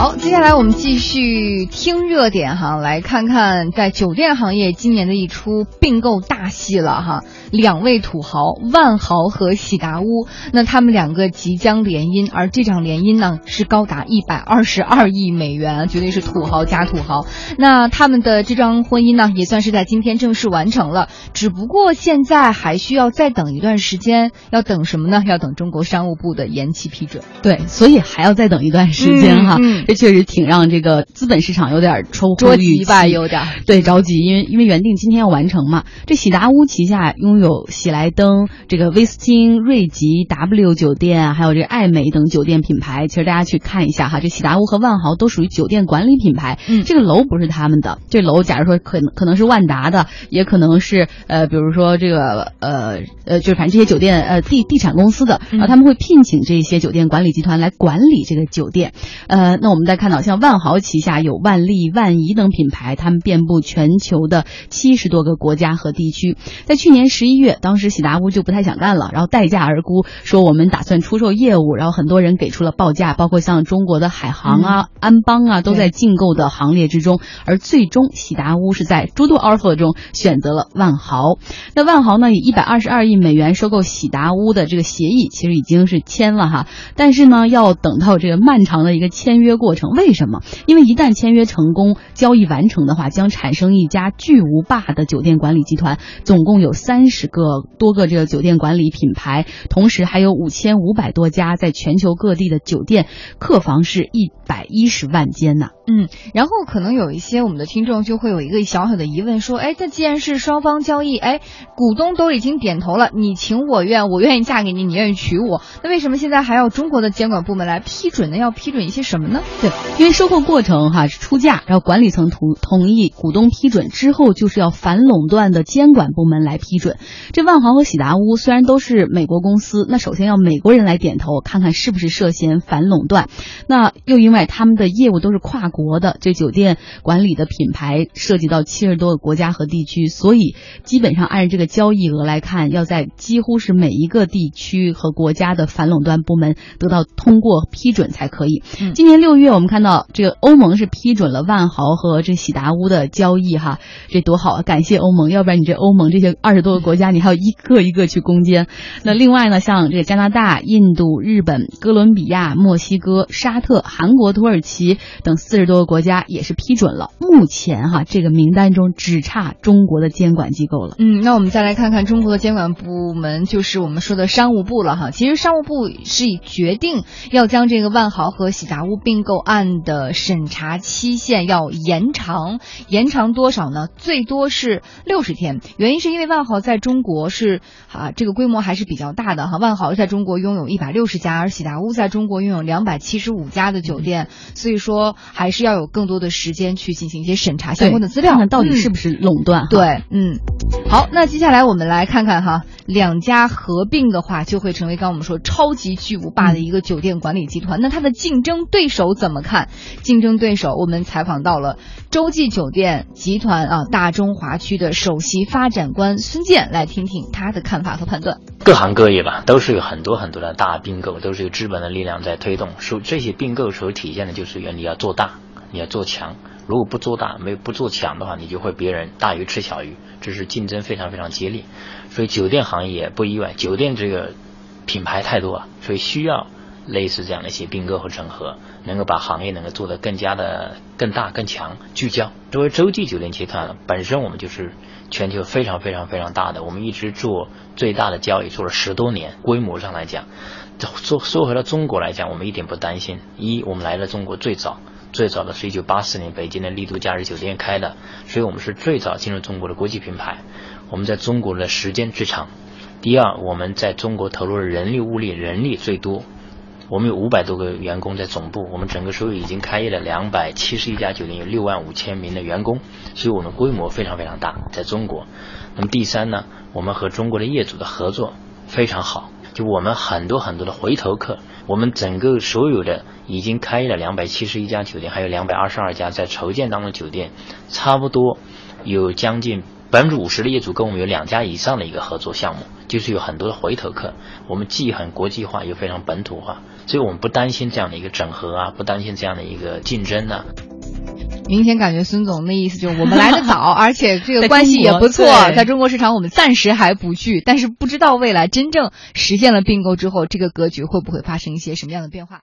好，接下来我们继续听热点哈，来看看在酒店行业今年的一出并购大戏了哈。两位土豪万豪和喜达屋，那他们两个即将联姻，而这场联姻呢是高达一百二十二亿美元，绝对是土豪加土豪。那他们的这桩婚姻呢，也算是在今天正式完成了，只不过现在还需要再等一段时间，要等什么呢？要等中国商务部的延期批准。对，所以还要再等一段时间哈。嗯嗯这确实挺让这个资本市场有点出乎着急吧，有点儿。对，着急，因为因为原定今天要完成嘛。这喜达屋旗下拥有喜来登、这个威斯汀、瑞吉、W 酒店，还有这个爱美等酒店品牌。其实大家去看一下哈，这喜达屋和万豪都属于酒店管理品牌。嗯这个楼不是他们的，这楼假如说可能可能是万达的，也可能是呃，比如说这个呃呃，就是反正这些酒店呃地地产公司的，嗯然后他们会聘请这些酒店管理集团来管理这个酒店。呃，那我们再看到，像万豪旗下有万利、万怡等品牌，他们遍布全球的七十多个国家和地区。在去年十一月，当时喜达屋就不太想干了，然后待价而沽，说我们打算出售业务，然后很多人给出了报价，包括像中国的海航啊、安邦啊，都在竞购的行列之中。而最终，喜达屋是在诸多 offer 中选择了万豪。那万豪呢，以一百二十二亿美元收购喜达屋的这个协议，其实已经是签了哈，但是呢，要等到这个漫长的一个签约过过程。为什么？因为一旦签约成功，交易完成的话，将产生一家巨无霸的酒店管理集团，总共有三十个多个这个酒店管理品牌，同时还有五千五百多家在全球各地的酒店，客房是一百一十万间呐。嗯，然后可能有一些我们的听众就会有一个小小的疑问，说，哎，这既然是双方交易，哎，股东都已经点头了，你情我愿，我愿意嫁给你，你愿意娶我，那为什么现在还要中国的监管部门来批准呢？要批准一些什么呢？对，因为收购过程哈是出价，然后管理层同同意，股东批准之后，就是要反垄断的监管部门来批准。这万豪和喜达屋虽然都是美国公司，那首先要美国人来点头，看看是不是涉嫌反垄断。那又因为他们的业务都是跨国的，这酒店管理的品牌涉及到七十多个国家和地区，所以基本上按这个交易额来看，要在几乎是每一个地区和国家的反垄断部门得到通过批准才可以。嗯今年六月，因为我们看到这个欧盟是批准了万豪和这喜达屋的交易，哈，这多好啊！感谢欧盟，要不然你这欧盟这些二十多个国家，你还要一个一个去攻坚。那另外呢，像这个加拿大、印度、日本、哥伦比亚、墨西哥、沙特、韩国、土耳其等四十多个国家也是批准了。目前哈，这个名单中只差中国的监管机构了。嗯，那我们再来看看中国的监管部门，就是我们说的商务部了哈。其实商务部是以决定要将这个万豪和喜达屋并购案的审查期限要延长，延长多少呢？最多是六十天。原因是因为万豪在中国是啊这个规模还是比较大的哈。万豪在中国拥有一百六十家，而喜达屋在中国拥有两百七十五家的酒店，所以说还是要有更多的时间去进行一些审查相关的资料，看看到底嗯是不是垄断哈。对，嗯，好，那接下来我们来看看哈，两家合并的话，就会成为刚刚我们说超级巨无霸的一个酒店管理集团。那它的竞争对手怎么看？竞争对手，我们采访到了洲际酒店集团啊大中华区的首席发展官孙健，来听听他的看法和判断。各行各业吧，都是有很多很多的大并购，都是有资本的力量在推动。所这些并购所体现的就是原理要做大，你要做强。如果不做大，没有不做强的话，你就会别人大鱼吃小鱼，这是竞争非常非常激烈。所以酒店行业也不意外，酒店这个品牌太多了，所以需要类似这样的一些并购和整合，能够把行业能够做得更加的更大、更强、聚焦。作为洲际酒店集团本身，我们就是全球非常非常非常大的，我们一直做最大的交易，做了十多年。规模上来讲，说说回到中国来讲，我们一点不担心。一，我们来了中国最早，最早的是一九八四年北京的丽都假日酒店开的，所以我们是最早进入中国的国际品牌。我们在中国的时间最长。第二，我们在中国投入的人力物力人力最多。我们有五百多个员工在总部，我们整个收入已经开业了两百七十一家酒店，有六万五千名的员工，所以我们规模非常非常大，在中国。那么第三呢，我们和中国的业主的合作非常好，就我们很多很多的回头客，我们整个所有的已经开了两百七十一家酒店，还有两百二十二家在筹建当中酒店，差不多有将近百分之五十的业主跟我们有两家以上的一个合作项目，就是有很多的回头客。我们既很国际化又非常本土化，所以我们不担心这样的一个整合啊，不担心这样的一个竞争呢。明显感觉孙总那意思就是我们来的早，而且这个关系也不错，在中国市场我们暂时还不惧，但是不知道未来真正实现了并购之后，这个格局会不会发生一些什么样的变化。